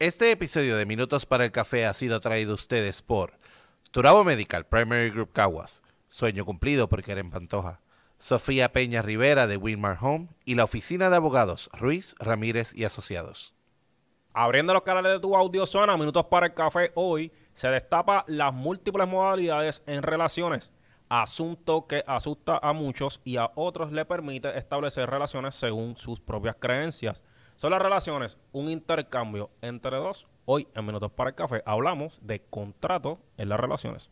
Este episodio de Minutos para el Café ha sido traído a ustedes por Turabo Medical Primary Group Caguas, Sueño Cumplido por Keren Pantoja, Sofía Peña Rivera de Winmar Home. Y la Oficina de Abogados Ruiz, Ramírez y Asociados. Abriendo los canales de tu audio zona, Minutos para el Café, hoy. Se destapa las múltiples modalidades en relaciones, asunto que asusta a muchos y a otros le permite establecer relaciones según sus propias creencias. Son las relaciones un intercambio entre dos. Hoy en Minutos para el Café hablamos de contrato en las relaciones.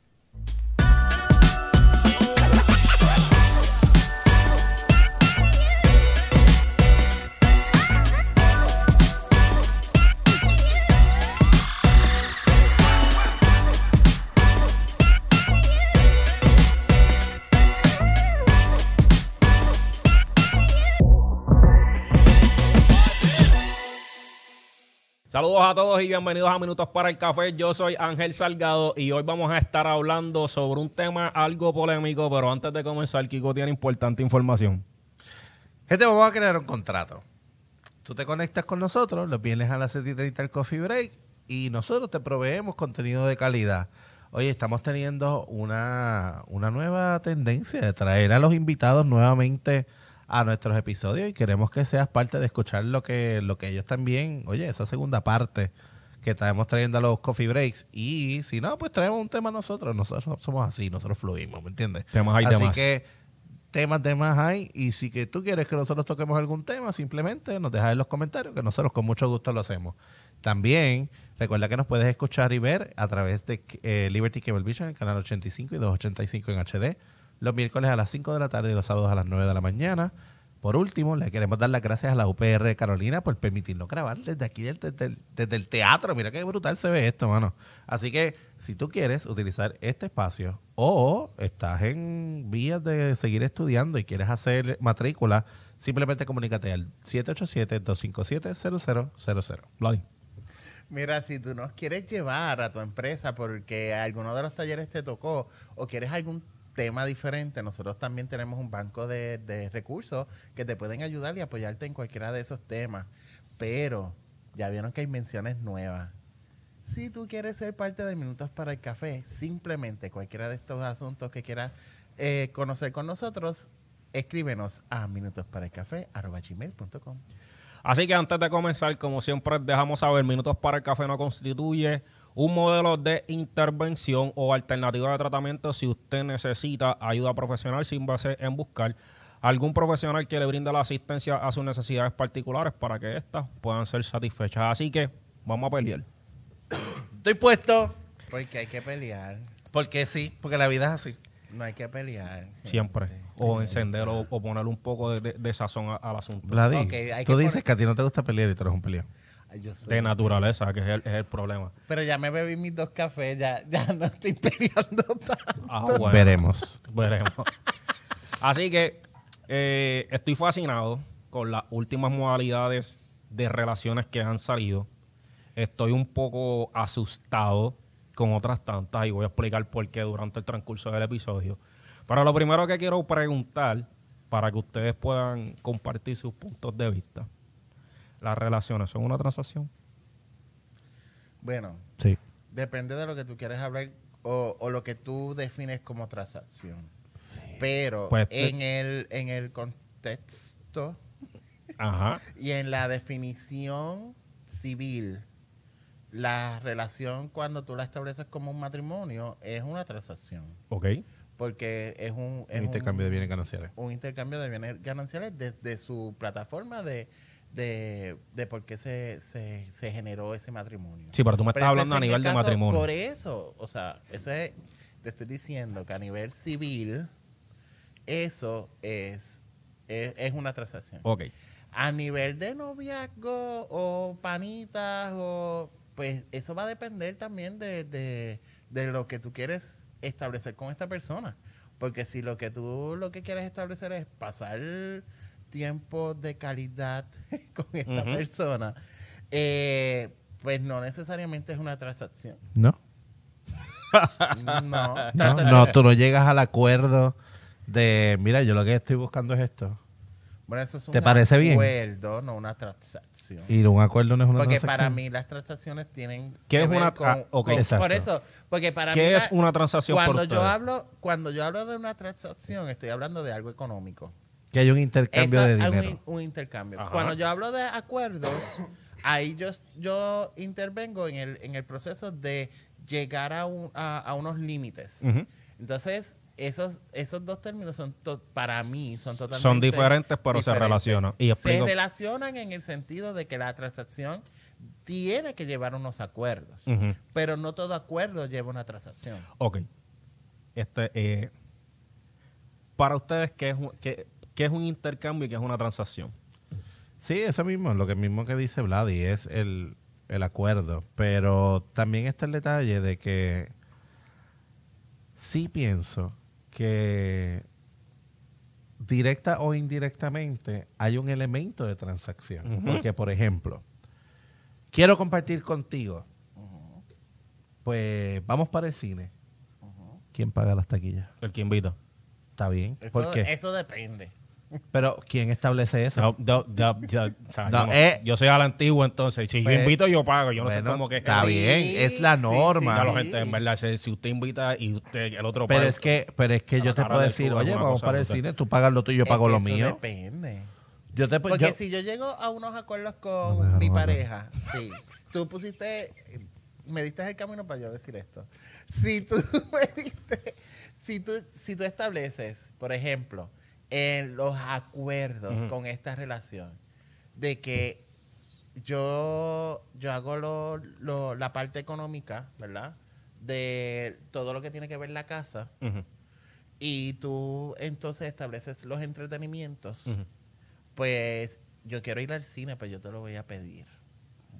Saludos a todos y bienvenidos a Minutos para el Café. Yo soy Ángel Salgado y hoy vamos a estar hablando sobre un tema algo polémico, pero antes de comenzar, Kiko tiene importante información. Gente, vamos a crear un contrato. Tú te conectas con nosotros, los vienes a las 7 y 30 al Coffee Break y nosotros te proveemos contenido de calidad. Oye, estamos teniendo una, una nueva tendencia de traer a los invitados nuevamente a nuestros episodios y queremos que seas parte de escuchar lo que, lo que ellos también, oye, esa segunda parte que estamos trayendo a los coffee breaks. Y si no, pues traemos un tema nosotros. Nosotros somos así, nosotros fluimos, ¿me entiendes? Temas hay, así temas. que temas, temas hay. Y si que tú quieres que nosotros toquemos algún tema, simplemente nos dejas en los comentarios, que nosotros con mucho gusto lo hacemos. También recuerda que nos puedes escuchar y ver a través de eh, Liberty Cable Vision, el canal 85 y 285 en HD los miércoles a las 5 de la tarde y los sábados a las 9 de la mañana. Por último, le queremos dar las gracias a la UPR de Carolina por permitirnos grabar desde aquí, desde, el- desde el teatro. Mira qué brutal se ve esto, mano. Así que, si tú quieres utilizar este espacio o estás en vías de seguir estudiando y quieres hacer matrícula, simplemente comunícate al 787-257-0000. Vladi. Mira, si tú nos quieres llevar a tu empresa porque alguno de los talleres te tocó o quieres algún tema diferente, nosotros también tenemos un banco de, recursos que te pueden ayudar y apoyarte en cualquiera de esos temas. Pero ya vieron que hay menciones nuevas. Si tú quieres ser parte de Minutos para el Café, simplemente cualquiera de estos asuntos que quieras eh, conocer con nosotros, escríbenos a minutosparaelcafé.com. Así que antes de comenzar, como siempre, dejamos saber, Minutos para el Café no constituye un modelo de intervención o alternativa de tratamiento si usted necesita ayuda profesional sin base en buscar algún profesional que le brinde la asistencia a sus necesidades particulares para que éstas puedan ser satisfechas. Así que vamos a pelear. Estoy puesto Porque hay que pelear. porque sí, porque la vida es así. No hay que pelear. Siempre. O encender o, o ponerle un poco de, de- de sazón al asunto. Vladi, tú que dices poner- que a ti no te gusta pelear y tú eres un peleón. Ay, yo soy- De naturaleza, que es el, es el problema. Pero ya me bebí mis dos cafés, ya, ya no estoy peleando tanto. Ah, bueno. Veremos. Veremos. Así que eh, estoy fascinado con las últimas modalidades de relaciones que han salido. Estoy un poco asustado con otras tantas y voy a explicar por qué durante el transcurso del episodio. Pero lo primero que quiero preguntar, para que ustedes puedan compartir sus puntos de vista, ¿las relaciones son una transacción? Bueno, Sí. depende de lo que tú quieres hablar o, o lo que tú defines como transacción. Pero Pues, en, el, en el contexto Ajá. y en la definición civil, la relación cuando tú la estableces como un matrimonio es una transacción. Ok. Porque es un, es Un intercambio de bienes gananciales. un intercambio de bienes gananciales desde su plataforma de, de, de por qué se, se, se generó ese matrimonio. Sí, pero tú me estás hablando a nivel el de matrimonio. Por eso, o sea, eso es, te estoy diciendo que a nivel civil, eso es, es, es una transacción. Ok. A nivel de noviazgo o panitas, o pues eso va a depender también de, de, de lo que tú quieres establecer con esta persona. Porque si lo que tú lo que quieres establecer es pasar tiempo de calidad con esta persona, eh, pues no necesariamente es una transacción. ¿No? No, No, no, tú no llegas al acuerdo de, mira, yo lo que estoy buscando es esto. Bueno, eso es un ¿Te parece bien? acuerdo, no una transacción. Y un acuerdo no es una Porque transacción. para mí las transacciones tienen ¿Qué que es ver una- con, ah, con- Exacto. por eso, porque para mí ¿Qué la- es una transacción por cuando yo hablo cuando yo hablo de una transacción estoy hablando de algo económico. Que hay un intercambio Esa- de hay dinero. Un, un intercambio. Ajá. Cuando yo hablo de acuerdos, ahí yo, yo intervengo en el, en el proceso de llegar a, un- a, a unos límites. Entonces, esos, esos dos términos son to- para mí son totalmente Son diferentes, pero se relacionan. Y se relacionan en el sentido de que la transacción tiene que llevar unos acuerdos, pero no todo acuerdo lleva una transacción. Ok. Este, eh, para ustedes, ¿qué es, un, qué, qué es un intercambio y qué es una transacción? Sí, eso mismo, lo que mismo que dice Vladi es el, el acuerdo. Pero también está el detalle de que sí pienso que directa o indirectamente hay un elemento de transacción. Porque, por ejemplo, quiero compartir contigo. Pues vamos para el cine. ¿Quién paga las taquillas? El que invita. Está bien. Eso, ¿Por qué? eso depende. Pero ¿quién establece eso? No, no, no, ya, o sea, No, yo, eh. yo soy a la antigua, entonces. Si Pues, yo invito, yo pago. Yo no bueno, sé cómo que está Sí, bien, es la norma. Claro, sí. gente, en verdad, si, si usted invita y usted, el otro Pero paga, es que, pero es que yo te puedo decir, oye, vamos para el cine, tú pagas lo tuyo, yo Es pago que lo eso mío. Depende. Yo te Porque yo- si yo llego a unos acuerdos con mi pareja, sí. Tú pusiste, me diste el camino para yo decir esto. Si tú me diste, si tú, si tú estableces, por ejemplo, en los acuerdos con esta relación, de que yo, yo hago lo, lo- la parte económica, ¿verdad? De todo lo que tiene que ver la casa, y tú entonces estableces los entretenimientos, pues yo quiero ir al cine, pues yo te lo voy a pedir.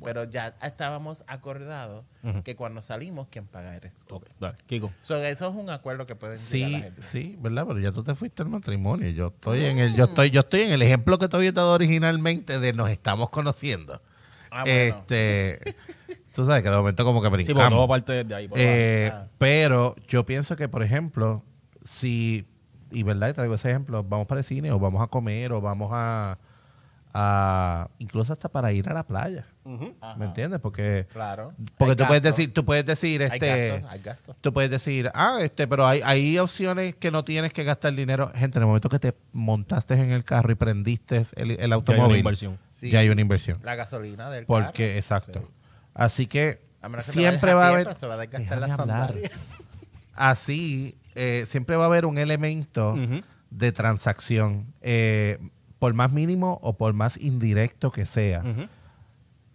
Pero ya estábamos acordados que cuando salimos, quien paga eres tú. Dale, Kiko. So, eso es un acuerdo que pueden llegar la Sí, gente. sí, ¿verdad? Pero ya tú te fuiste al matrimonio. Yo estoy en el, yo estoy, yo estoy en el ejemplo que te había dado originalmente de nos estamos conociendo. Ah, bueno. Este, tú sabes que de momento como que Sí, brincamos. todo parte de ahí. por Eh, Ah. Pero yo pienso que, por ejemplo, si, y verdad, y traigo ese ejemplo, vamos para el cine o vamos a comer o vamos a, a incluso hasta para ir a la playa. ¿Me entiendes? Porque, Claro. porque Hay tú puedes decir, tú puedes decir, Hay este, gastos, hay gastos. tú puedes decir, ah, este, pero hay, hay opciones que no tienes que gastar dinero. Gente, en el momento que te montaste en el carro y prendiste el, el automóvil, inversión. Sí. ya hay una inversión. La gasolina del Porque, carro. exacto. Sí. Así que siempre va a haber. pero se va a desgastar Déjame la. Así, eh, siempre va a haber un elemento de transacción, eh, por más mínimo o por más indirecto que sea.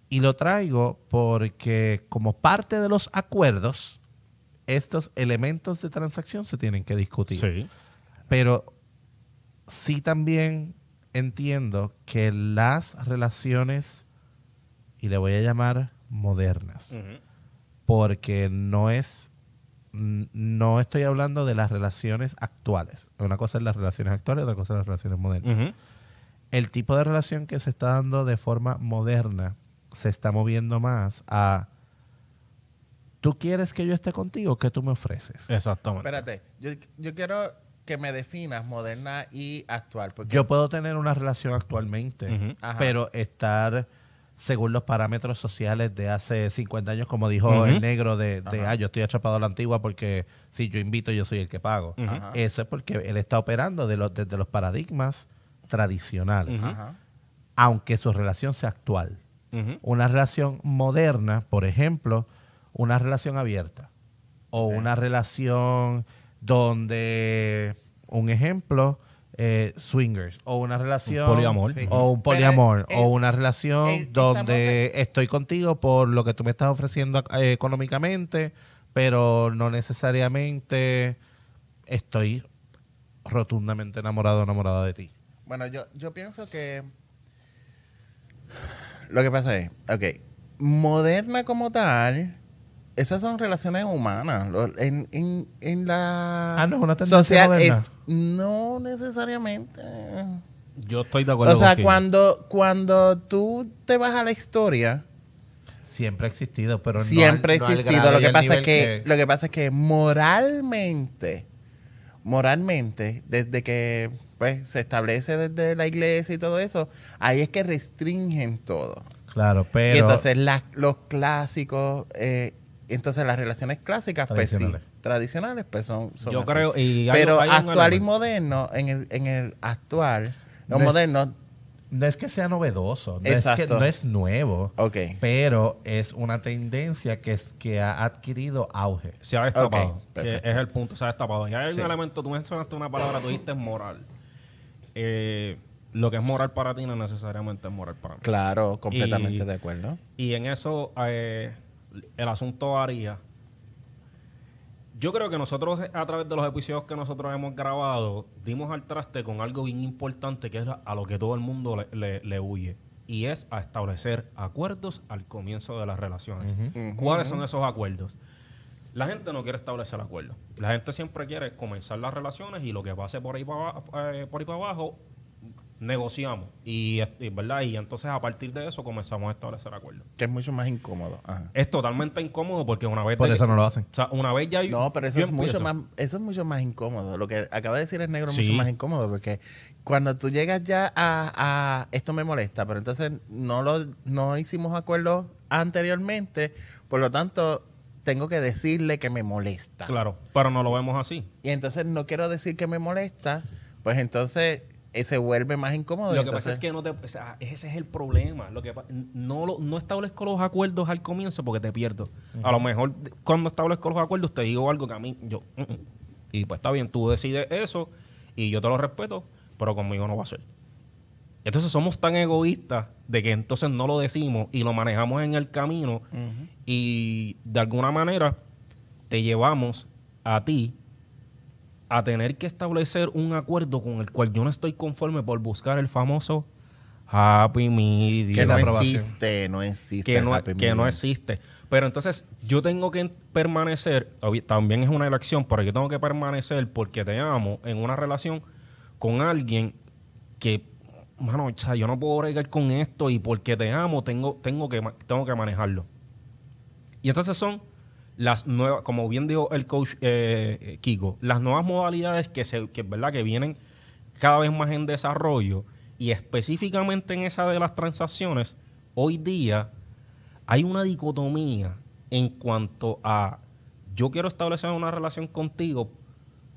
Y lo traigo porque como parte de los acuerdos, estos elementos de transacción se tienen que discutir. Sí. Pero sí también entiendo que las relaciones, y le voy a llamar modernas, porque no es no estoy hablando de las relaciones actuales. Una cosa es las relaciones actuales, otra cosa es las relaciones modernas. El tipo de relación que se está dando de forma moderna se está moviendo más a ¿Tú quieres que yo esté contigo? ¿Qué tú me ofreces? Exactamente. Espérate, yo, yo quiero que me definas moderna y actual. Porque Yo puedo tener una relación actualmente, pero estar según los parámetros sociales de hace 50 años, como dijo el negro de, ah, yo estoy atrapado a la antigua porque si yo invito, yo soy el que pago. Eso es porque él está operando de los, desde los paradigmas tradicionales, aunque su relación sea actual. Una relación moderna, por ejemplo, una relación abierta o una relación donde, un ejemplo, eh, swingers o una relación Un poliamor. Sí. o un poliamor el- o una relación el- donde estamos estoy contigo por lo que tú me estás ofreciendo eh, económicamente, pero no necesariamente estoy rotundamente enamorado o enamorada de ti. Bueno, yo, yo pienso que lo que pasa es, ok, moderna como tal, esas son relaciones humanas. En, en, en la Ah, no, es una moderna. es no necesariamente. Yo estoy de acuerdo O sea, con cuando, cuando tú te vas a la historia, Siempre ha existido, pero no siempre no ha al existido. lo que pasa es que, lo que pasa es que moralmente moralmente, desde que pues se establece desde la iglesia y todo eso, ahí es que restringen todo. Claro, pero... y entonces las- los clásicos, eh, entonces las relaciones clásicas, pues sí, Tradicionales. pues son, son Yo así. creo. Y hay- Pero hay actual y moderno, en el, en el actual, los No es- modernos, No es que sea novedoso, no es, que, no es nuevo, ok. pero es una tendencia que, es, que ha adquirido auge. Se ha destapado. Que es el punto, se ha destapado. Y hay Sí. un elemento, tú mencionaste una palabra, tú dijiste moral. Eh, lo que es moral para ti no necesariamente es moral para mí. Claro, completamente Y- de acuerdo. Y en eso eh, el asunto varía. Yo creo que nosotros, a través de los episodios que nosotros hemos grabado, dimos al traste con algo bien importante que es a lo que todo el mundo le, le- le huye. Y es a establecer acuerdos al comienzo de las relaciones. ¿Cuáles son esos acuerdos? La gente no quiere establecer acuerdos. La gente siempre quiere comenzar las relaciones y lo que pase por ahí para, eh, por ahí para abajo, negociamos. Y, y, ¿verdad? y entonces a partir de eso comenzamos a establecer acuerdos. Que es mucho más incómodo. Ajá. Es totalmente incómodo porque una vez... Por eso no lo hacen. O sea, una vez ya... No, pero eso es mucho más, eso es mucho más incómodo. Lo que acaba de decir el negro es Sí. mucho más incómodo porque cuando tú llegas ya a, a esto me molesta, pero entonces no lo no hicimos acuerdos anteriormente, por lo tanto tengo que decirle que me molesta. Claro, pero no lo vemos así. Y entonces no quiero decir que me molesta, pues entonces eh, se vuelve más incómodo. Lo que pasa es que no te, o sea, ese es el problema. Lo que no, lo- no establezco los acuerdos al comienzo porque te pierdo. A lo mejor cuando establezco los acuerdos te digo algo que a mí yo mm. y pues está bien, tú decides eso y yo te lo respeto, pero conmigo no va a ser. Entonces somos tan egoístas de que entonces no lo decimos y lo manejamos en el camino y de alguna manera te llevamos a ti a tener que establecer un acuerdo con el cual yo no estoy conforme por buscar el famoso Happy Medium. que no aprobación. existe, no existe. que no, happy que no existe. Pero entonces yo tengo que permanecer, también es una elección, pero yo tengo que permanecer porque te amo en una relación con alguien que, mano, o sea, yo no puedo bregar con esto y porque te amo tengo, tengo, que, tengo que manejarlo. Y entonces son las nuevas, como bien dijo el coach eh, eh, Kiko, las nuevas modalidades que, se, que, ¿verdad? que vienen cada vez más en desarrollo y específicamente en esa de las transacciones, hoy día hay una dicotomía en cuanto a yo quiero establecer una relación contigo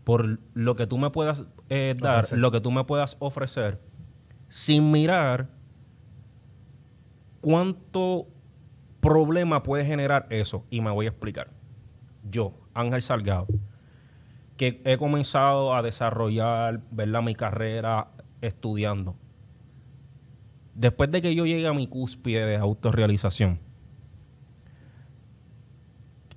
por lo que tú me puedas eh, dar, Ofrecer. lo que tú me puedas ofrecer, sin mirar cuánto problema puede generar eso. Y me voy a explicar. Yo, Ángel Salgado, que he comenzado a desarrollar ¿verdad? mi carrera estudiando. Después de que yo llegue a mi cúspide de autorrealización,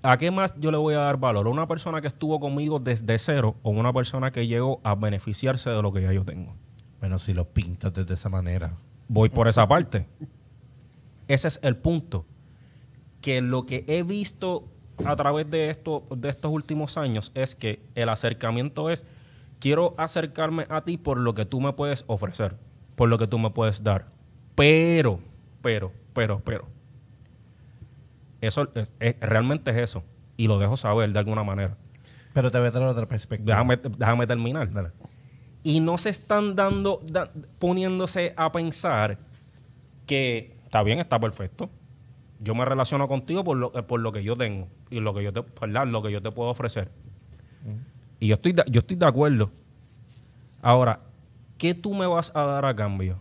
¿a qué más yo le voy a dar valor? ¿A una persona que estuvo conmigo desde cero o una persona que llegó a beneficiarse de lo que ya yo tengo? Bueno, si lo pintas de esa manera. Voy por esa parte. Ese es el punto. Que lo que he visto a través de, esto, de estos últimos años es que el acercamiento es, quiero acercarme a ti por lo que tú me puedes ofrecer, por lo que tú me puedes dar. Pero, pero, pero, pero. Eso es- es- realmente es eso. Y lo dejo saber de alguna manera. Pero te voy a traer otra perspectiva. Déjame, déjame terminar Dale. Y no se están dando, da- poniéndose a pensar que está bien, está perfecto. Yo me relaciono contigo por lo, eh, por lo que yo tengo y lo que yo te, ¿verdad? Lo que yo te puedo ofrecer. Y yo estoy, de, yo estoy de acuerdo. Ahora, ¿qué tú me vas a dar a cambio?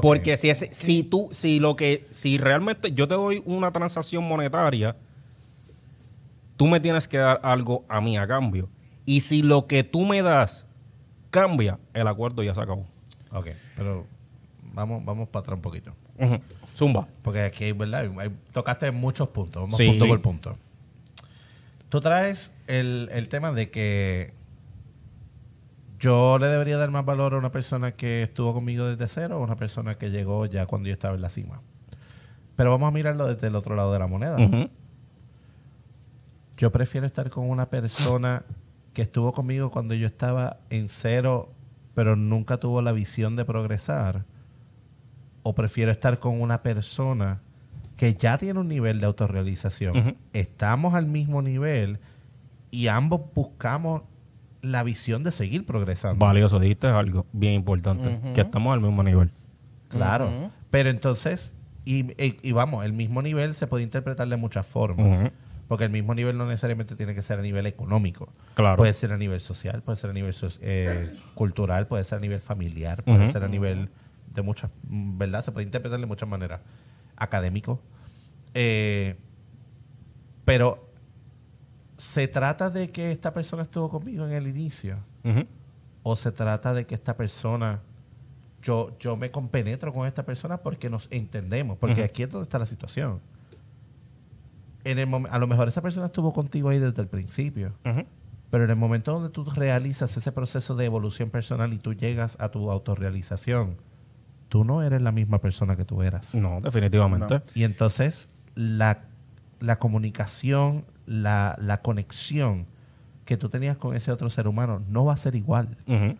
Porque si, ese- si tú, si lo que, si realmente yo te doy una transacción monetaria, tú me tienes que dar algo a mí a cambio. Y si lo que tú me das cambia, el acuerdo ya se acabó. Ok, pero vamos, vamos para atrás un poquito. Zumba. Porque aquí, ¿verdad? Hay- tocaste muchos puntos. Vamos Sí. punto por punto. Tú traes el, el tema de que yo le debería dar más valor a una persona que estuvo conmigo desde cero o a una persona que llegó ya cuando yo estaba en la cima. Pero vamos a mirarlo desde el otro lado de la moneda. Yo prefiero estar con una persona que estuvo conmigo cuando yo estaba en cero, pero nunca tuvo la visión de progresar. O prefiero estar con una persona que ya tiene un nivel de autorrealización. Ujú. Estamos al mismo nivel y ambos buscamos la visión de seguir progresando. Valioso, dijiste algo bien importante, que estamos al mismo nivel. Claro. Pero entonces, y, y- y vamos, el mismo nivel se puede interpretar de muchas formas. Porque el mismo nivel no necesariamente tiene que ser a nivel económico. Claro. Puede ser a nivel social, puede ser a nivel so- eh, cultural, puede ser a nivel familiar, puede ser a nivel de muchas, ¿verdad? Se puede interpretar de muchas maneras. Académico. Eh, pero se trata de que esta persona estuvo conmigo en el inicio o se trata de que esta persona yo yo me compenetro con esta persona porque nos entendemos porque Ujú. aquí es donde está la situación en el a lo mejor esa persona estuvo contigo ahí desde el principio pero en el momento donde tú realizas ese proceso de evolución personal y tú llegas a tu autorrealización tú no eres la misma persona que tú eras No, definitivamente. No. y entonces la, la comunicación, la, la conexión que tú tenías con ese otro ser humano no va a ser igual. Ujú.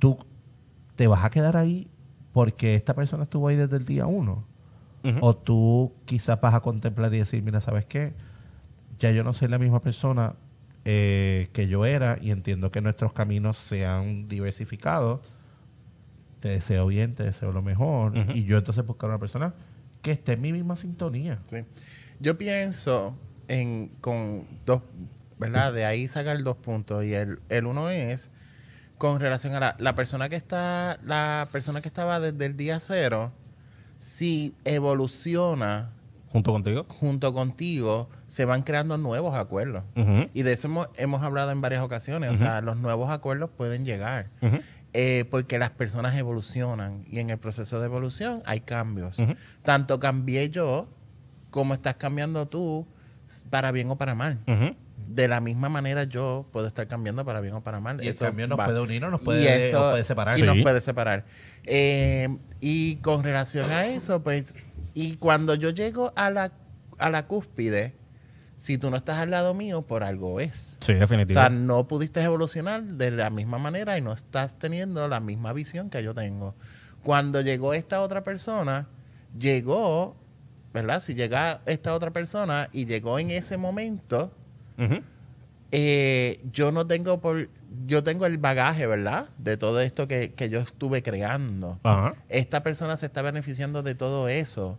Tú te vas a quedar ahí porque esta persona estuvo ahí desde el día uno. O tú quizás vas a contemplar y decir, mira, ¿sabes qué? Ya yo no soy la misma persona eh, que yo era y entiendo que nuestros caminos se han diversificado. Te deseo bien, te deseo lo mejor. Y yo entonces buscar una persona que esté en mi misma sintonía. Sí. Yo pienso en con dos, ¿verdad? De ahí sacar dos puntos. Y el, el uno es con relación a la, la persona que está, la persona que estaba desde el día cero, si evoluciona Junto contigo. junto contigo, se van creando nuevos acuerdos. Y de eso hemos, hemos hablado en varias ocasiones. O sea, los nuevos acuerdos pueden llegar. Eh, porque las personas evolucionan y en el proceso de evolución hay cambios. Tanto cambié yo como estás cambiando tú para bien o para mal. De la misma manera yo puedo estar cambiando para bien o para mal. Y el Eso cambio nos va. puede unir o nos Y puede, eso- o puede separar. Y nos Sí. puede separar. Eh, y con relación a eso, pues, y cuando yo llego a la, a la cúspide, si tú no estás al lado mío, por algo es. Sí, O definitivamente. sea, no pudiste evolucionar de la misma manera y no estás teniendo la misma visión que yo tengo. Cuando llegó esta otra persona, llegó, ¿verdad? Si llega esta otra persona y llegó en ese momento, Eh, yo no tengo por, yo tengo el bagaje, ¿verdad? De todo esto que, que yo estuve creando. Esta persona se está beneficiando de todo eso.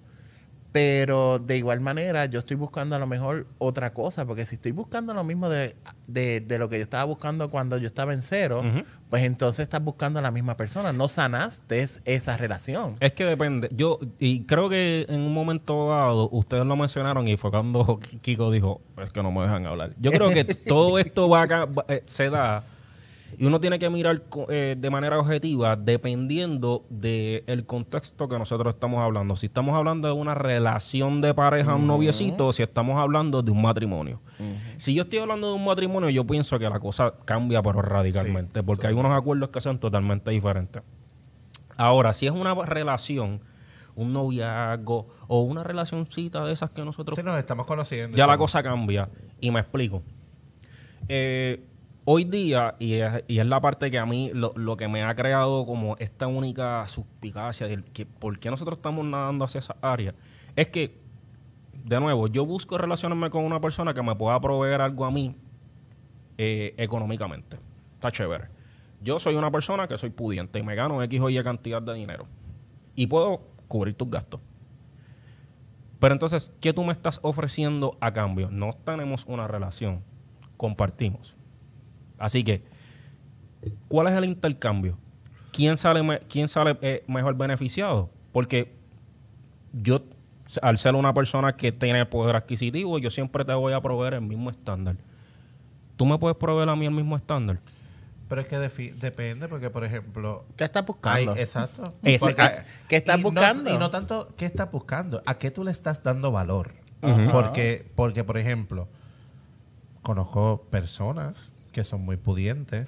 Pero de igual manera, yo estoy buscando a lo mejor otra cosa, porque si estoy buscando lo mismo de, de- de lo que yo estaba buscando cuando yo estaba en cero, pues entonces estás buscando a la misma persona. No sanaste esa relación. Es que depende. Yo, y creo que en un momento dado, ustedes lo mencionaron y fue cuando Kiko dijo, es que no me dejan hablar. Yo creo que todo esto va acá, va- eh, se da y uno tiene que mirar eh, de manera objetiva dependiendo del contexto que nosotros estamos hablando. Si estamos hablando de una relación de pareja, un noviecito, o si estamos hablando de un matrimonio. Si yo estoy hablando de un matrimonio, yo pienso que la cosa cambia, pero radicalmente, porque hay unos acuerdos que son totalmente diferentes. Ahora, si es una relación, un noviazgo o una relacioncita de esas que nosotros Sí, nos estamos conociendo. ya la cosa cambia. Y me explico. Eh, hoy día, y es, la parte que a mí lo, lo que me ha creado como esta única suspicacia de que por qué nosotros estamos nadando hacia esa área, es que, de nuevo, yo busco relacionarme con una persona que me pueda proveer algo a mí eh, económicamente. Está chévere. Yo soy una persona que soy pudiente y me gano X o Y cantidad de dinero. Y puedo cubrir tus gastos. Pero entonces, ¿qué tú me estás ofreciendo a cambio? No tenemos una relación, compartimos. Así que, ¿cuál es el intercambio? ¿Quién sale, me- quién sale eh, mejor beneficiado? Porque yo, al ser una persona que tiene poder adquisitivo, yo siempre te voy a proveer el mismo estándar. ¿Tú me puedes proveer a mí el mismo estándar? Pero es que depende, porque por ejemplo. ¿Qué estás hay- buscando? exacto. Ese- Porque hay- ¿Qué estás y no- buscando? y no tanto qué estás buscando, a qué tú le estás dando valor. Porque, porque, por ejemplo, conozco personas que son muy pudientes.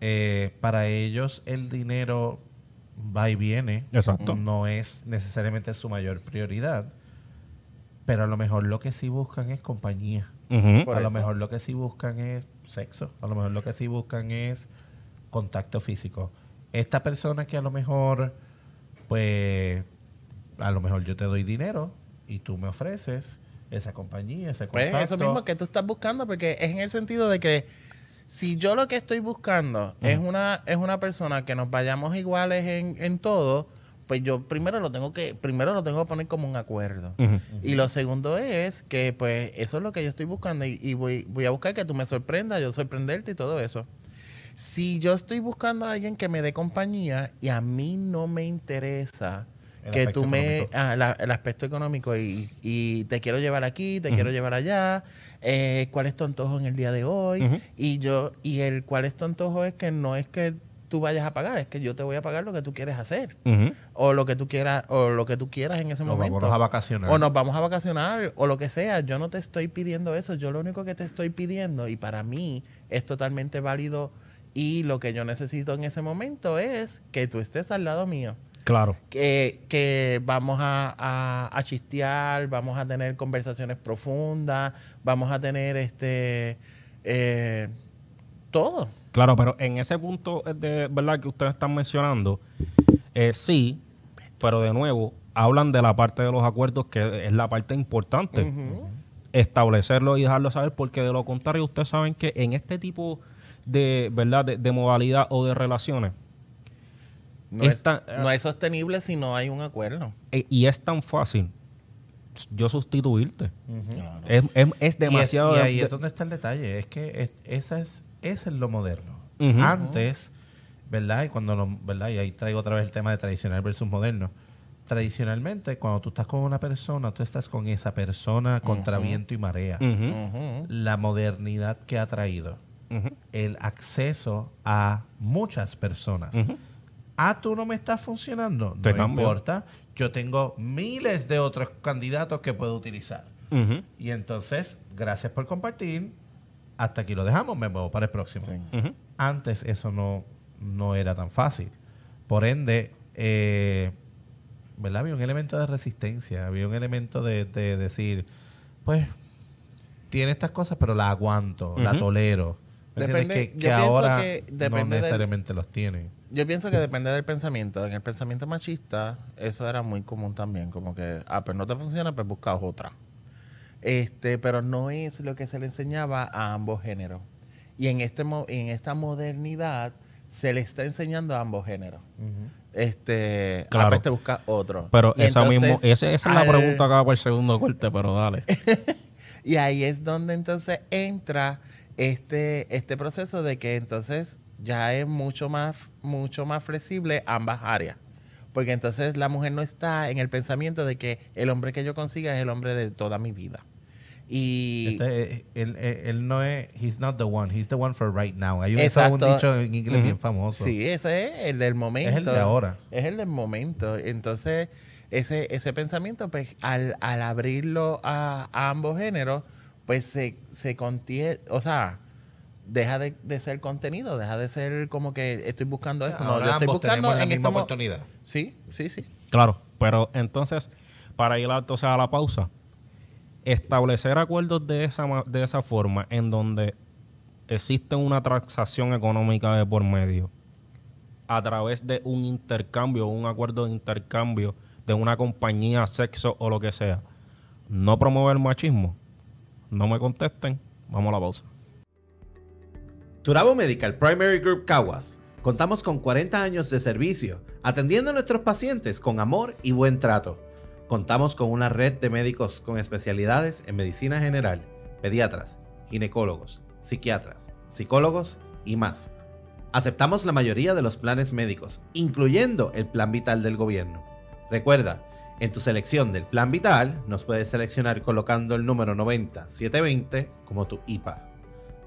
Eh, para ellos el dinero va y viene. Exacto. No es necesariamente su mayor prioridad. Pero a lo mejor lo que sí buscan es compañía. A lo mejor lo que sí buscan es sexo. A lo mejor lo que sí buscan es contacto físico. Esta persona que a lo mejor, pues, a lo mejor yo te doy dinero y tú me ofreces esa compañía, ese Pues contacto. eso mismo que tú estás buscando, porque es en el sentido de que si yo lo que estoy buscando es una es una persona que nos vayamos iguales en, en todo, pues yo primero lo tengo que primero lo tengo que poner como un acuerdo. Y lo segundo es que pues eso es lo que yo estoy buscando y, y voy, voy a buscar que tú me sorprendas, yo sorprenderte y todo eso. Si yo estoy buscando a alguien que me dé compañía y a mí no me interesa El que tú me... ah, la- el aspecto económico y, y te quiero llevar aquí, te quiero llevar allá, eh, cuál es tu antojo en el día de hoy. Y yo y el cuál es tu antojo es que no es que tú vayas a pagar, es que yo te voy a pagar lo que tú quieres hacer o lo que tú quieras o lo que tú quieras en ese O momento. vámonos a vacacionar. O nos vamos a vacacionar o lo que sea. Yo no te estoy pidiendo eso. Yo lo único que te estoy pidiendo y para mí es totalmente válido y lo que yo necesito en ese momento es que tú estés al lado mío. Claro. Que, que vamos a, a, a chistear, vamos a tener conversaciones profundas, vamos a tener este eh, todo. Claro, pero en ese punto de verdad que ustedes están mencionando, eh, sí, pero de nuevo, hablan de la parte de los acuerdos que es la parte importante. Establecerlo y dejarlo saber, porque de lo contrario, ustedes saben que en este tipo de, ¿verdad? De, de modalidad o de relaciones, No, es, no es sostenible si no hay un acuerdo. eh, y es tan fácil yo sustituirte. Es, es- es Y es- demasiado... Y, ahí de- es donde está el detalle. Es que es, esa es, ese es lo moderno. Antes, ¿verdad? Y cuando lo- ¿verdad? Y ahí traigo otra vez el tema de tradicional versus moderno. Tradicionalmente, cuando tú estás con una persona, tú estás con esa persona contra viento y marea. La modernidad que ha traído, el acceso a muchas personas. Ah, tú no me estás funcionando. Te no cambio. importa. Yo tengo miles de otros candidatos que puedo utilizar. Y entonces, gracias por compartir. Hasta aquí lo dejamos, me muevo para el próximo. Sí. Antes eso no, no era tan fácil. Por ende, eh, ¿verdad? Había un elemento de resistencia, había un elemento de, de decir, pues, tiene estas cosas, pero la aguanto, la tolero. Depende- que, ahora que no del- necesariamente los tienen. Yo pienso que depende del pensamiento. En el pensamiento machista, eso era muy común también. Como que, ah, pues no te funciona, pues busca otra. Este, pero no es lo que se le enseñaba a ambos géneros. Y en, este, mo- en esta modernidad se le está enseñando a ambos géneros. Este, Claro. ah, pues te busca otro. Pero Y esa, entonces, mismo, ese- esa es la pregunta acá por el segundo corte, pero dale. Y ahí es donde entonces entra este, este proceso de que entonces ya es mucho más, mucho más flexible ambas áreas. Porque entonces la mujer no está en el pensamiento de que el hombre que yo consiga es el hombre de toda mi vida. Y Este, eh, él, él- él no es, he's not the one, he's the one for right now. Hay un, dicho en inglés bien famoso. sí, ese es el del momento. Es el de ahora. Es el del momento. Entonces, ese, ese pensamiento, pues, al, al abrirlo a, a ambos géneros, pues se, se contiene, o sea, deja de, de ser contenido, deja de ser como que estoy buscando esto. No, yo estoy buscando tenemos la en misma mo- oportunidad. Sí, sí, sí. Claro, pero entonces, para ir a, entonces a la pausa, establecer acuerdos de esa, ma- de esa forma en donde existe una transacción económica de por medio a través de un intercambio, un acuerdo de intercambio de una compañía, sexo o lo que sea, no promueve el machismo. No me contesten, vamos a la pausa. Turabo Medical Primary Group Caguas. Contamos con 40 años de servicio, atendiendo a nuestros pacientes con amor y buen trato. Contamos con una red de médicos con especialidades en medicina general, pediatras, ginecólogos, psiquiatras, psicólogos y más. Aceptamos la mayoría de los planes médicos, incluyendo el plan vital del gobierno. Recuerda, en tu selección del plan vital nos puedes seleccionar colocando el número 90720 como tu IPA.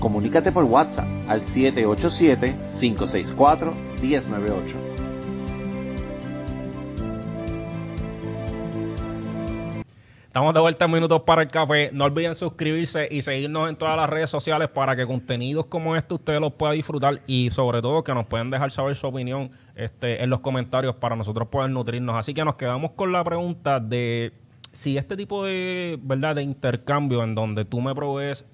Comunícate por WhatsApp al 787-564-1098. Estamos de vuelta en Minutos para el Café. No olviden suscribirse y seguirnos en todas las redes sociales para que contenidos como este ustedes los puedan disfrutar y sobre todo que nos puedan dejar saber su opinión este, en los comentarios para nosotros poder nutrirnos. Así que nos quedamos con la pregunta de si este tipo de, ¿verdad? de intercambio en donde tú me provees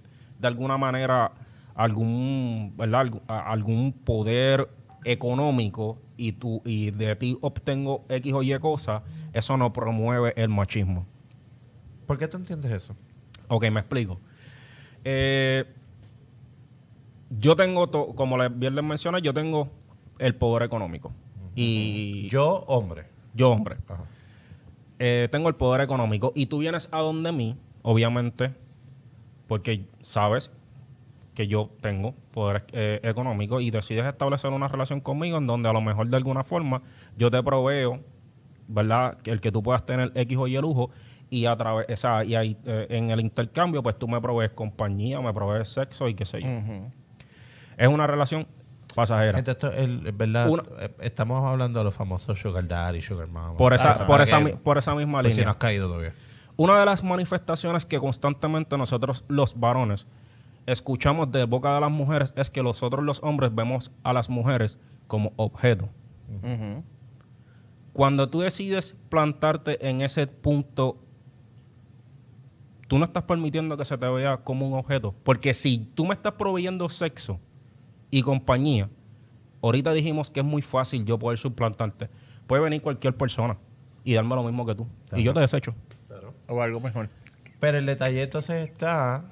de alguna manera algún, ¿verdad? algún poder económico y, tú, y de ti obtengo X o Y cosas, eso no promueve el machismo. ¿Por qué tú entiendes eso? Ok, me explico. Eh, yo tengo, como bien les mencioné, yo tengo el poder económico. Y yo, hombre. Yo, hombre. Eh, tengo el poder económico. Y tú vienes a donde mí, obviamente, porque sabes que yo tengo poder eh, económico y decides establecer una relación conmigo en donde a lo mejor de alguna forma yo te proveo, ¿verdad? El que tú puedas tener X o Y lujo y a través, o sea, y ahí, eh, en el intercambio, pues tú me provees compañía, me provees sexo y qué sé yo. Es una relación pasajera. Entonces, el, ¿verdad? Eh, estamos hablando de los famosos sugar daddy, sugar mama. Por esa, por esa, por esa misma línea. Si no has caído todavía. Una de las manifestaciones que constantemente nosotros los varones escuchamos de boca de las mujeres es que nosotros los hombres vemos a las mujeres como objeto. Cuando tú decides plantarte en ese punto tú no estás permitiendo que se te vea como un objeto. Porque si tú me estás proveyendo sexo y compañía, ahorita dijimos que es muy fácil yo poder suplantarte. Puede venir cualquier persona y darme lo mismo que tú. Y yo te desecho. O algo mejor. Pero el detalle entonces está,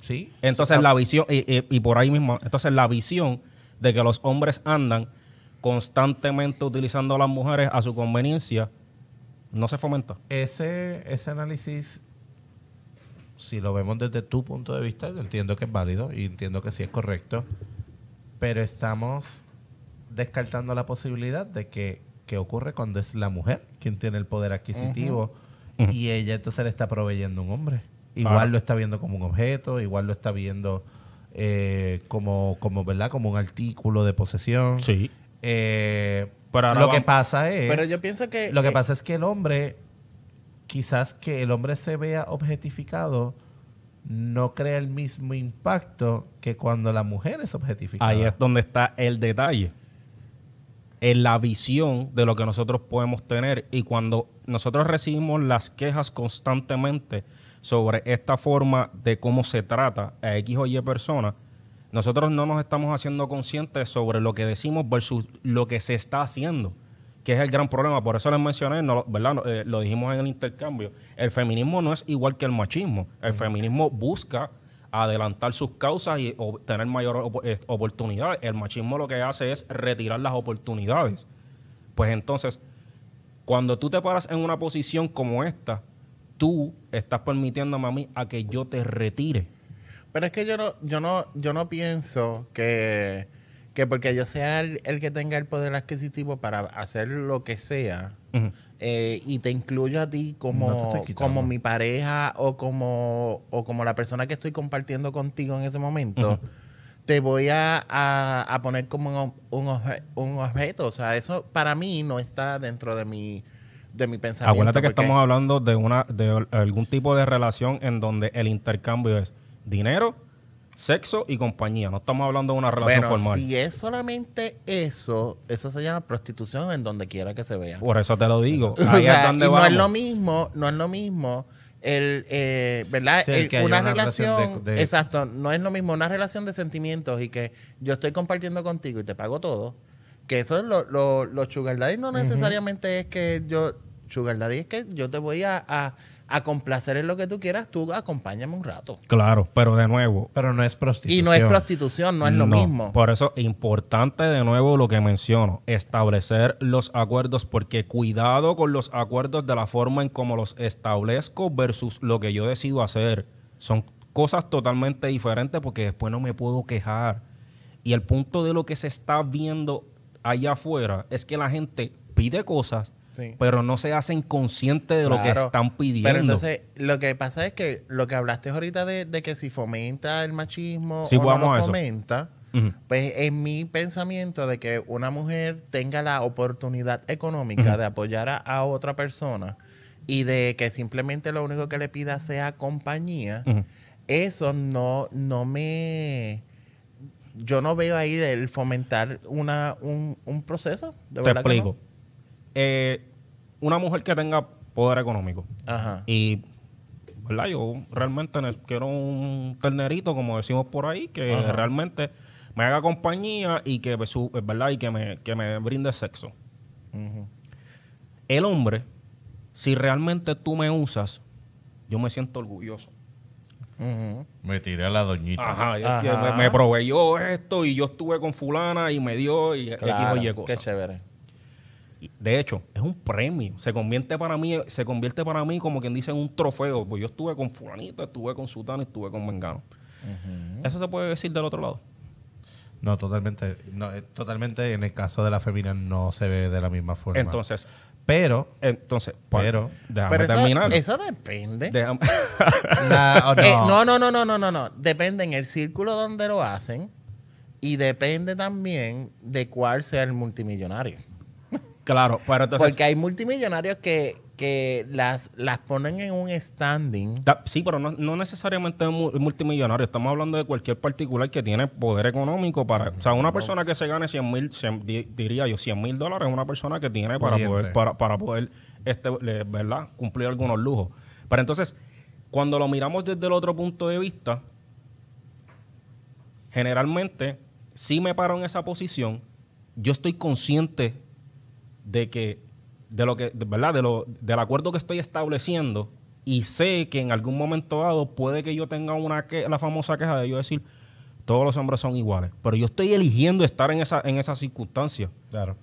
¿sí? Entonces la visión, y, por ahí mismo, entonces la visión de que los hombres andan constantemente utilizando a las mujeres a su conveniencia, no se fomenta. Ese, ese análisis si lo vemos desde tu punto de vista, yo entiendo que es válido y entiendo que sí es correcto, pero estamos descartando la posibilidad de que, ocurre cuando es la mujer quien tiene el poder adquisitivo y ella entonces le está proveyendo un hombre. Igual lo está viendo como un objeto, igual lo está viendo eh, como, como, ¿verdad? como un artículo de posesión. Sí. Eh, lo que pasa es... Pero yo pienso que... Lo que pasa es que el hombre quizás que el hombre se vea objetificado no crea el mismo impacto que cuando la mujer es objetificada. Ahí es donde está el detalle. En la visión de lo que nosotros podemos tener y cuando nosotros recibimos las quejas constantemente sobre esta forma de cómo se trata a X o Y personas, nosotros no nos estamos haciendo conscientes sobre lo que decimos versus lo que se está haciendo que es el gran problema. Por eso les mencioné, no, ¿verdad? Eh, lo dijimos en el intercambio. El feminismo no es igual que el machismo. El feminismo busca adelantar sus causas y tener mayor eh, oportunidad. El machismo lo que hace es retirar las oportunidades. Pues entonces, cuando tú te paras en una posición como esta, tú estás permitiéndome a mí a que yo te retire. Pero es que yo no, yo no, yo no pienso que que porque yo sea el, que tenga el poder adquisitivo para hacer lo que sea eh, y te incluyo a ti como, como mi pareja o como, o como la persona que estoy compartiendo contigo en ese momento, te voy a, poner como un, un, objeto. O sea, eso para mí no está dentro de mi, de mi pensamiento. Acuérdate que estamos hablando de, una, de algún tipo de relación en donde el intercambio es dinero sexo y compañía. No estamos hablando de una relación bueno, formal. Si es solamente eso, eso se llama prostitución en donde quiera que se vea. Por eso te lo digo. Ahí es donde no es lo mismo, no es lo mismo el, eh, ¿verdad? una, relación, exacto, no es lo mismo una relación de sentimientos y que yo estoy compartiendo contigo y te pago todo, que eso es lo, lo, lo sugar daddy no necesariamente es que yo, sugar daddy es que yo te voy a a complacer en lo que tú quieras, tú acompáñame un rato. Claro, pero de nuevo. Pero no es prostitución. Y no es prostitución, no es lo mismo. Por eso, importante de nuevo lo que menciono, establecer los acuerdos, porque cuidado con los acuerdos de la forma en cómo los establezco versus lo que yo decido hacer. Son cosas totalmente diferentes porque después no me puedo quejar. Y el punto de lo que se está viendo allá afuera es que la gente pide cosas pero no se hacen conscientes de lo que están pidiendo. Pero entonces, lo que pasa es que lo que hablaste ahorita de, que si fomenta el machismo o no lo fomenta, pues en mi pensamiento de que una mujer tenga la oportunidad económica de apoyar a, otra persona, y de que simplemente lo único que le pida sea compañía, eso no, no me... Yo no veo ahí el fomentar una, un, un proceso. De Te verdad no. Eh, una mujer que tenga poder económico Ajá. y, ¿verdad? Yo realmente quiero un ternerito, como decimos por ahí, que Ajá. realmente me haga compañía y que, ¿verdad? Y que me, que me brinde sexo. El hombre, si realmente tú me usas, yo me siento orgulloso. Me tiré a la doñita. Ajá, es Ajá. que me, me proveyó esto y yo estuve con fulana y me dio y Claro, Y qué cosas. chévere. De hecho, es un premio. Se convierte para mí, se convierte para mí como quien dice en un trofeo. Pues yo estuve con fulanito, estuve con sutano y estuve con mengano. Eso se puede decir del otro lado. No, totalmente. No, eh, totalmente en el caso de la femina no se ve de la misma forma. Entonces, pero, entonces, pues, Pero- déjame Pero eso, terminar. eso depende. Déjame- la- oh, Eh, no. no, no, no, no, no, no, no. Depende en el círculo donde lo hacen y depende también de cuál sea el multimillonario. Claro, pero entonces... Porque hay multimillonarios que, que las, las ponen en un standing. Sí, pero no, no necesariamente mu- multimillonario. Estamos hablando de cualquier particular que tiene poder económico para... O sea, una persona que se gane 100 mil, diría yo, 100 mil dólares es una persona que tiene para poder, para, para poder este, ¿verdad? cumplir algunos lujos. Pero entonces, cuando lo miramos desde el otro punto de vista, generalmente, si me paro en esa posición, yo estoy consciente de que de lo que de- verdad de lo del acuerdo que estoy estableciendo y sé que en algún momento dado puede que yo tenga una que la famosa queja de yo decir todos los hombres son iguales pero yo estoy eligiendo estar en esa en esa circunstancia Claro.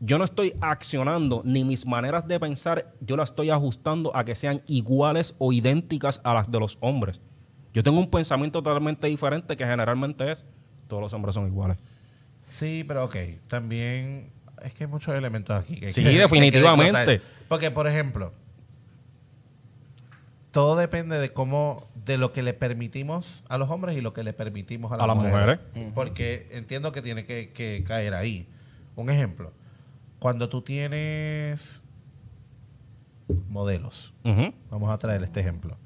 yo no estoy accionando ni mis maneras de pensar yo las estoy ajustando a que sean iguales o idénticas a las de los hombres yo tengo un pensamiento totalmente diferente que generalmente es todos los hombres son iguales Sí, pero ok. También es que hay muchos elementos aquí. Que hay Sí, que- definitivamente. Porque, por ejemplo, todo depende de cómo, de lo que le permitimos a los hombres y lo que le permitimos a las, A las mujeres. Porque entiendo que tiene que, que caer ahí. Un ejemplo. Cuando tú tienes modelos. Vamos a traer este ejemplo.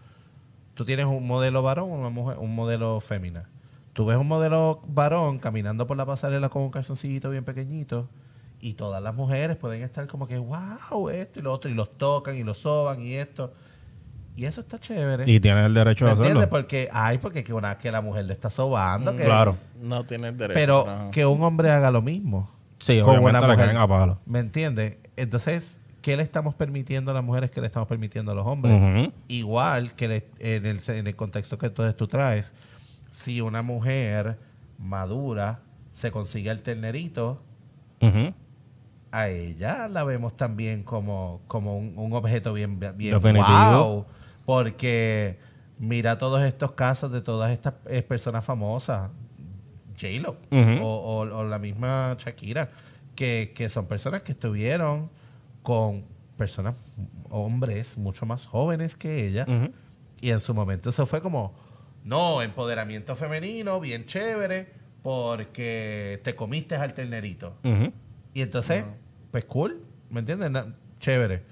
Tú tienes un modelo varón o una mujer, un modelo fémina. Tú ves un modelo varón caminando por la pasarela con un calzoncito bien pequeñito y todas las mujeres pueden estar como que, wow, esto y lo otro, y los tocan y los soban y esto. Y eso está chévere. y tiene el derecho ¿Me de hacerlo entiendes? Porque, ay, porque que, una, que la mujer le está sobando. que- claro No tienes derecho. Pero que un hombre haga lo mismo. sí con una mujer. a palo ¿Me entiendes? Entonces, ¿qué le estamos permitiendo a las mujeres que le estamos permitiendo a los hombres? Igual que le- en, el, en el contexto que entonces tú traes, si una mujer madura se consigue el ternerito, Ujú. A ella la vemos también como, como un, un objeto bien, bien wow. Porque mira todos estos casos de todas estas eh, personas famosas, J-Lo o, o- o la misma Shakira, que, que son personas que estuvieron con personas, hombres mucho más jóvenes que ellas. Y en su momento eso fue como, no, empoderamiento femenino, bien chévere, porque te comiste al ternerito. Y entonces, pues cool, ¿me entiendes? Na- Chévere.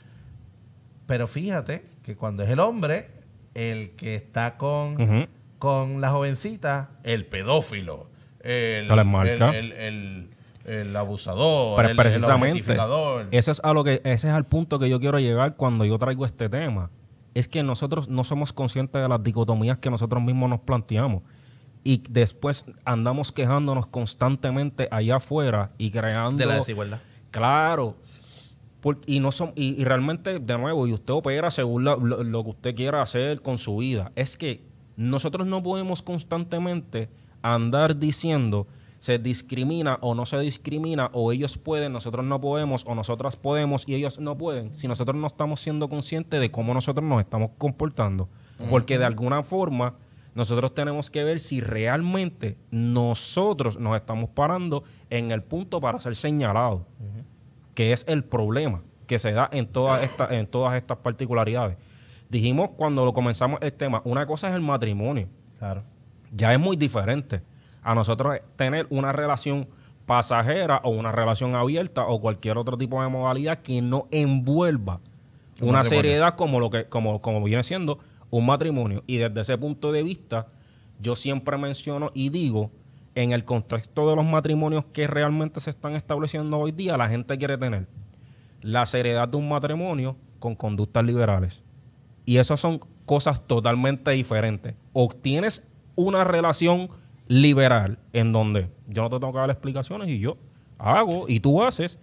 Pero fíjate que cuando es el hombre, el que está con, con la jovencita, el pedófilo, el, marca. el, el- el- el abusador, Pero el, el precisamente, objetificador. ese es a lo que ese es al punto que yo quiero llegar cuando yo traigo este tema. Es que nosotros no somos conscientes de las dicotomías que nosotros mismos nos planteamos. Y después andamos quejándonos constantemente allá afuera y creando... De la desigualdad. Claro. Por- y, no son, y, y realmente, de nuevo, y usted opera según la- lo, lo que usted quiera hacer con su vida. Es que nosotros no podemos constantemente andar diciendo se discrimina o no se discrimina, o ellos pueden, nosotros no podemos, o nosotras podemos y ellos no pueden, si nosotros no estamos siendo conscientes de cómo nosotros nos estamos comportando. Porque de alguna forma nosotros tenemos que ver si realmente nosotros nos estamos parando en el punto para ser señalados que es el problema que se da en todas estas en todas estas particularidades. Dijimos cuando lo comenzamos el tema, una cosa es el matrimonio, Claro. ya es muy diferente a nosotros tener una relación pasajera o una relación abierta o cualquier otro tipo de modalidad que no envuelva Un una matrimonio. seriedad como lo que como, como viene siendo un matrimonio. Y desde ese punto de vista, yo siempre menciono y digo, en el contexto de los matrimonios que realmente se están estableciendo hoy día, la gente quiere tener la seriedad de un matrimonio con conductas liberales. Y esas son cosas totalmente diferentes. O tienes una relación liberal en donde yo no te tengo que dar explicaciones y yo hago y tú haces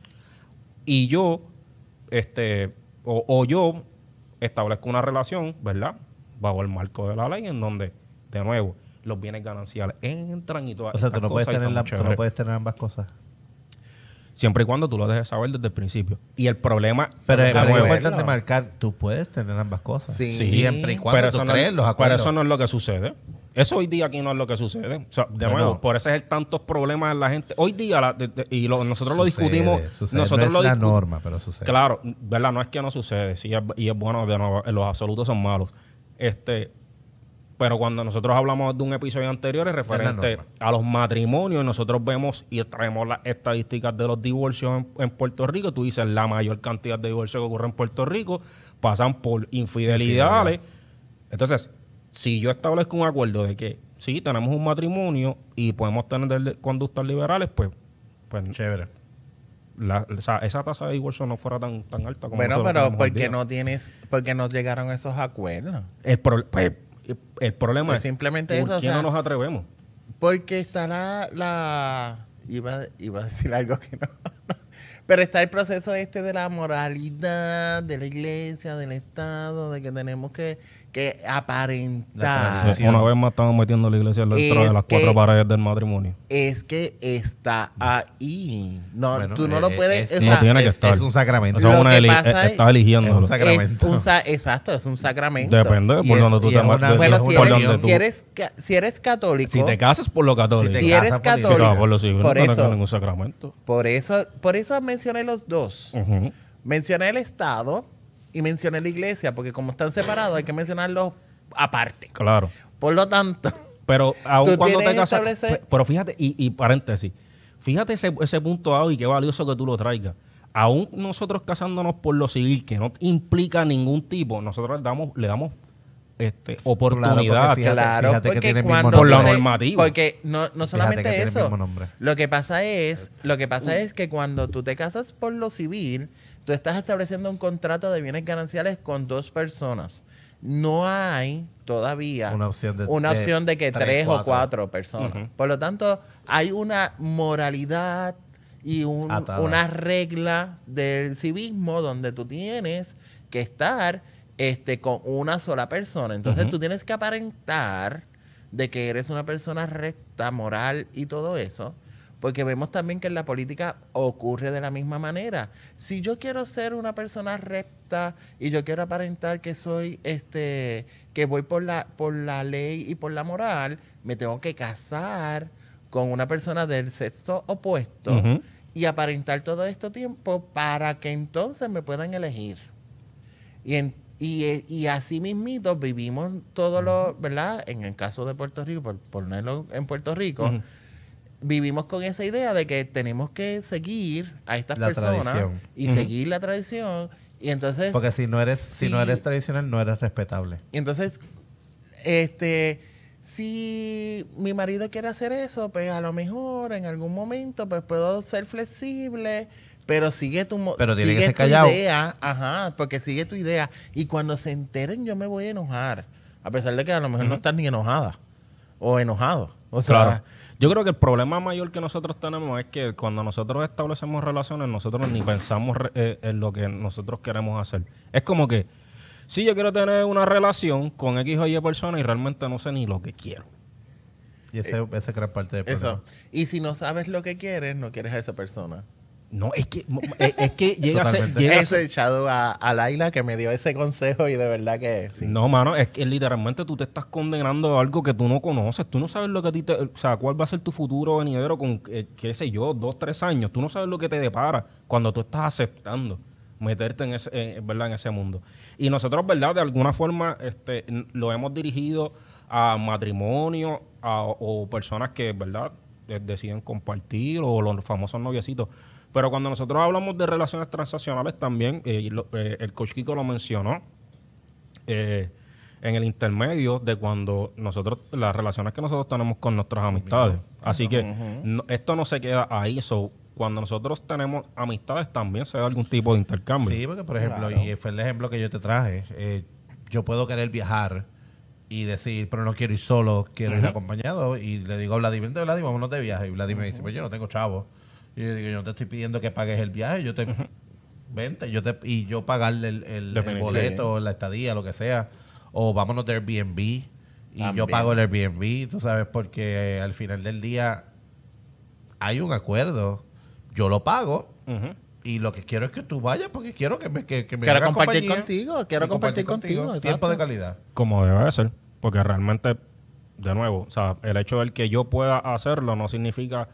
y yo este o, o yo establezco una relación, ¿verdad? Bajo el marco de la ley en donde de nuevo los bienes gananciales entran y todas O sea, estas tú no, puedes cosas tener la- tú no puedes tener ambas cosas. Siempre y cuando tú lo dejes saber desde el principio. Y el problema Pero, de pero es importante marcar, tú puedes tener ambas cosas. Sí. Siempre y cuando pero tú eso, no, crees los pero acuerdos. eso no es lo que sucede. Eso hoy día aquí no es lo que sucede. O sea, de nuevo, por eso es el tantos problemas en la gente. Hoy día, la- de- de- y lo- nosotros lo discutimos. sucede. Nosotros no lo es la norma, pero sucede. Claro, ¿verdad? No es que no sucede. Sí, es- y es bueno, de nuevo, los absolutos son malos. Este, pero cuando nosotros hablamos de un episodio anterior es referente a los matrimonios, nosotros vemos y traemos las estadísticas de los divorcios en, en Puerto Rico. Tú dices, la mayor cantidad de divorcios que ocurren en Puerto Rico pasan por infidelidades. Entonces, si yo establezco un acuerdo de que sí, tenemos un matrimonio y podemos tener conductas liberales, pues, pues Chévere. la- o sea, esa tasa de divorcio no fuera tan, tan alta como Bueno, pero tenemos hoy ¿por qué día. no tienes, por qué no llegaron a esos acuerdos? El, pro- pues, el problema Pues es simplemente ¿por eso, o qué sea- no nos atrevemos? Porque está la, la iba, iba a decir algo que no. Pero está el proceso este de la moralidad de la iglesia, del Estado, de que tenemos que, que aparentar. Una vez más estamos metiendo la iglesia dentro de las que- cuatro paredes del matrimonio. Es que está ahí. No, Bueno, tú no eh, lo eh, puedes. es- o No tiene que es- estar. es un sacramento. O sea, Lo una que pasa eh, es- estás eligiéndolo. es un es sacramento. un sa- exacto, es un sacramento. Depende de por donde tú te es ma- una- de- Bueno, si por eres, donde unión. tú. si, eres, si eres católico, Si te casas por lo católico. Si eres católico, por no tienes eso- ningún sacramento. por eso, por eso mencioné los dos. Mencioné el Estado y mencioné la iglesia, porque como están separados hay que mencionarlos aparte. Claro. Por lo tanto, Pero aún Tú cuando te tienes que casas. establecer- pe- Pero fíjate, y, y paréntesis. Fíjate ese, ese punto dado y qué valioso que tú lo traigas. Aún nosotros casándonos por lo civil, que no implica ningún tipo, nosotros le damos, le damos este, oportunidad. porque fíjate- claro, fíjate que porque tiene cuando Por la normativa. Porque no, no solamente eso. Lo que pasa es, lo que pasa es que cuando tú te casas por lo civil, tú estás estableciendo un contrato de bienes gananciales con dos personas. No hay todavía Una opción de- una de opción de que tres, tres, o cuatro. personas. Por lo tanto, hay una moralidad y un- una regla del civismo donde tú tienes que estar este, con una sola persona. Entonces Ujú. tú tienes que aparentar de que eres una persona recta, moral y todo eso. Porque vemos también que en la política ocurre de la misma manera. Si yo quiero ser una persona recta y yo quiero aparentar que soy este que voy por la por la ley y por la moral, me tengo que casar con una persona del sexo opuesto y aparentar todo este tiempo para que entonces me puedan elegir. Y, en- y, y así mismito vivimos todo lo, ¿verdad? En el caso de Puerto Rico, por ponerlo en Puerto Rico. Vivimos con esa idea de que tenemos que seguir a estas La personas tradición. y seguir la tradición. Y entonces, Porque si no eres, si no eres tradicional, no eres respetable. y entonces, este, si mi marido quiere hacer eso, pues a lo mejor en algún momento pues puedo ser flexible, pero sigue tu Pero tiene que sigue ser tu callado. idea, ajá, porque sigue tu idea y cuando se enteren yo me voy a enojar, a pesar de que a lo mejor no estás ni enojada o enojado. O sea, Claro. Yo creo que el problema mayor que nosotros tenemos es que cuando nosotros establecemos relaciones, nosotros ni pensamos re- eh, en lo que nosotros queremos hacer. Es como que, si yo quiero tener una relación con X o Y persona y realmente no sé ni lo que quiero. Y ese, ese es gran parte del problema. eso. Y si no sabes lo que quieres, no quieres a esa persona. No, es que, es, es que llega a ser... Totalmente. llega a Ese echado a, a Laila que me dio ese consejo y de verdad que sí. No, mano, es que literalmente tú te estás condenando a algo que tú no conoces. Tú no sabes lo que a ti te... O sea, cuál va a ser tu futuro venidero con, eh, qué sé yo, dos, tres años. Tú no sabes lo que te depara cuando tú estás aceptando meterte en ese, eh, ¿verdad? en ese mundo. Y nosotros, ¿verdad? De alguna forma este, lo hemos dirigido a matrimonio a- o personas que, ¿verdad? Deciden compartir o los famosos noviecitos. Pero cuando nosotros hablamos de relaciones transaccionales también, eh, lo- eh, el coach Kiko lo mencionó, eh, en el intermedio de cuando nosotros, las relaciones que nosotros tenemos con nuestras amistades. Así que no- esto no se queda ahí. So, cuando nosotros tenemos amistades también se da algún tipo de intercambio. Sí, porque por ejemplo, y fue el ejemplo que yo te traje, eh, yo puedo querer viajar y decir, pero no quiero ir solo, quiero ir acompañado. Y le digo a Vladimir, "Vente, Vladimir, vámonos de viaje. Y Vladimir me dice, pues yo no tengo chavo. Y yo digo, yo no te estoy pidiendo que pagues el viaje, yo te... Vente, yo te, y yo pagarle el, el- el boleto, la estadía, lo que sea. O vámonos de Airbnb y yo pago el Airbnb, tú sabes, porque eh, al final del día hay un acuerdo. Yo lo pago, y lo que quiero es que tú vayas porque quiero que me, que, que me Quiero compartir compañía contigo, quiero compartir contigo, Tiempo exacto. de calidad. Como debe de ser. Porque realmente, de nuevo, o sea, el hecho de que yo pueda hacerlo no significa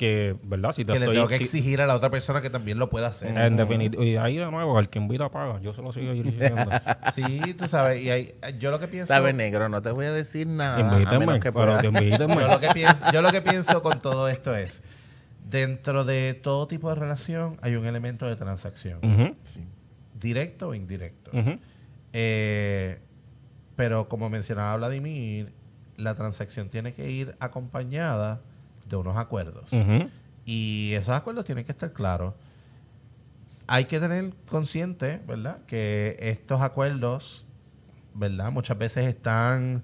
que, ¿verdad? Si te Que le estoy tengo que si- exigir a la otra persona que también lo pueda hacer. En definitiva, y ahí de nuevo, el que invita paga. Yo se lo sigo diciendo. Sí, tú sabes. Y hay, yo lo que pienso... Sabes, negro, no te voy a decir nada. a Invítenme, menos que pero invítenme. Yo lo, que pienso, yo lo que pienso con todo esto es, dentro de todo tipo de relación hay un elemento de transacción, directo o indirecto. Eh, pero como mencionaba Vladimir, la transacción tiene que ir acompañada de unos acuerdos. Y esos acuerdos tienen que estar claros. Hay que tener consciente, ¿verdad? Que estos acuerdos, ¿verdad? Muchas veces están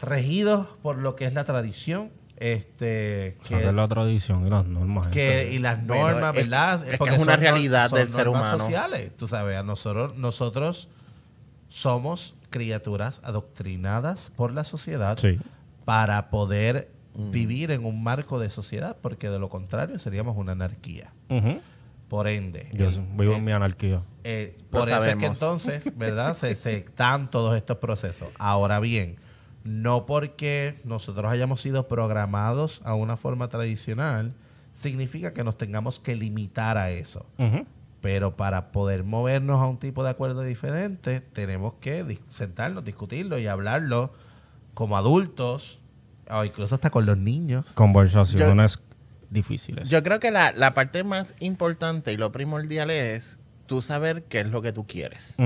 regidos por lo que es la tradición. Este, O sea, que es la tradición y las normas. que, y las normas, es- ¿verdad? es que Porque es una son realidad son del ser humano. sociales, tú sabes, a nosotros, nosotros somos criaturas adoctrinadas por la sociedad Sí. para poder Mm. vivir en un marco de sociedad, porque de lo contrario seríamos una anarquía. Por ende, Yo el- vivo eh, en mi anarquía. eh, por eso es que entonces, ¿verdad? se, se dan todos estos procesos. Ahora bien, no porque nosotros hayamos sido programados a una forma tradicional, significa que nos tengamos que limitar a eso. Pero para poder movernos a un tipo de acuerdo diferente, tenemos que dis- sentarnos, discutirlo y hablarlo como adultos, o incluso hasta con los niños. Conversaciones difíciles. Yo creo que la, la parte más importante y lo primordial es tú saber qué es lo que tú quieres.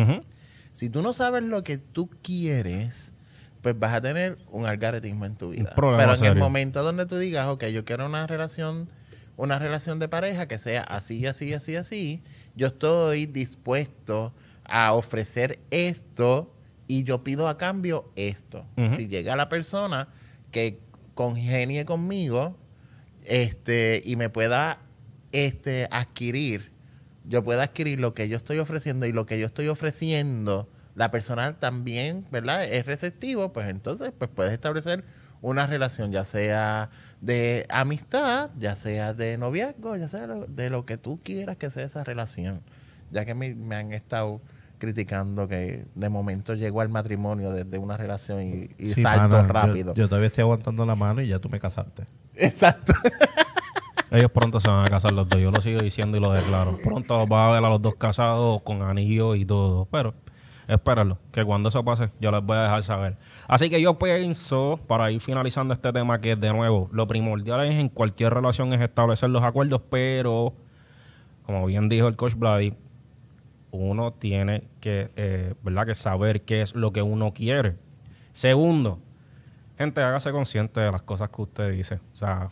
Si tú no sabes lo que tú quieres, pues vas a tener un algaretismo en tu vida. Pero en el momento donde tú digas, ok, yo quiero una relación, una relación de pareja que sea así, así, así, así, yo estoy dispuesto a ofrecer esto y yo pido a cambio esto. Si llega la persona congenie conmigo este, y me pueda este, adquirir, yo pueda adquirir lo que yo estoy ofreciendo y lo que yo estoy ofreciendo, la persona también, ¿verdad? Es receptivo, pues entonces pues puedes establecer una relación, ya sea de amistad, ya sea de noviazgo, ya sea de lo que tú quieras que sea esa relación. Ya que me han estado criticando que de momento llego al matrimonio desde una relación y, y Sí, salto pana, rápido. Yo, todavía estoy aguantando la mano y ya tú me casaste. Exacto. Ellos pronto se van a casar los dos. Yo lo sigo diciendo y lo declaro. Pronto los vas a ver a los dos casados con anillo y todo. Pero espérenlo, que cuando eso pase, yo les voy a dejar saber. Así que yo pienso, para ir finalizando este tema, que de nuevo, lo primordial es en cualquier relación es establecer los acuerdos, pero como bien dijo el coach Vladi, uno tiene que, eh, ¿verdad? que saber qué es lo que uno quiere. Segundo, gente, hágase consciente de las cosas que usted dice. O sea,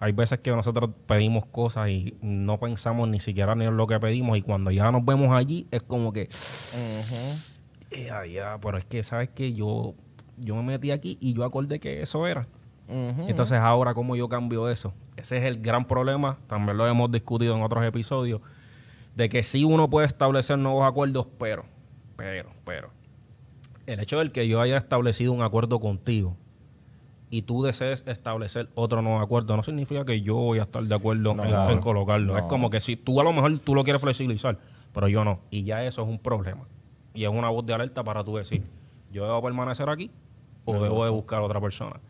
hay veces que nosotros pedimos cosas y no pensamos ni siquiera ni en lo que pedimos y cuando ya nos vemos allí es como que, eh, ah, ya, pero es que, ¿sabes que Yo, yo me metí aquí y yo acordé que eso era. Ujú. Entonces ahora, ¿cómo yo cambio eso? Ese es el gran problema, también lo hemos discutido en otros episodios, de que sí uno puede establecer nuevos acuerdos, pero, pero, pero, el hecho de que yo haya establecido un acuerdo contigo y tú desees establecer otro nuevo acuerdo, no significa que yo voy a estar de acuerdo No, en, claro. en colocarlo. Es como que si tú a lo mejor tú lo quieres flexibilizar, pero yo no. Y ya eso es un problema. Y es una voz de alerta para tú decir, yo debo permanecer aquí o debo de buscar otra persona.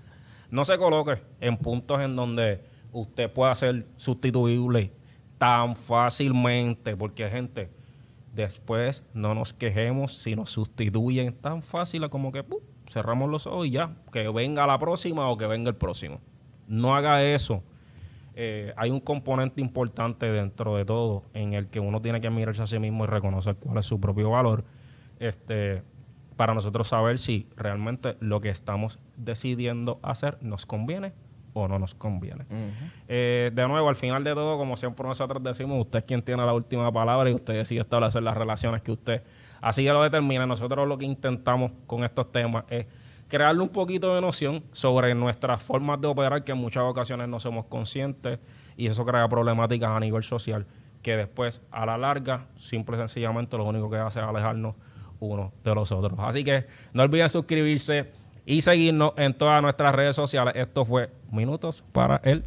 No se coloque en puntos en donde usted pueda ser sustituible tan fácilmente, porque gente, después no nos quejemos si nos sustituyen tan fácil como que cerramos los ojos y ya, que venga la próxima o que venga el próximo. No haga eso. eh, hay un componente importante dentro de todo en el que uno tiene que mirarse a sí mismo y reconocer cuál es su propio valor. Este, para nosotros saber si realmente lo que estamos decidiendo hacer nos conviene o no nos conviene. Eh, de nuevo, al final de todo, como siempre nosotros decimos, usted es quien tiene la última palabra y usted decide establecer las relaciones que usted así que lo determina. Nosotros lo que intentamos con estos temas es crearle un poquito de noción sobre nuestras formas de operar que en muchas ocasiones no somos conscientes y eso crea problemáticas a nivel social que después a la larga simple y sencillamente lo único que hace es alejarnos uno de los otros. Así que no olviden suscribirse y seguirnos en todas nuestras redes sociales. Esto fue Minutos para el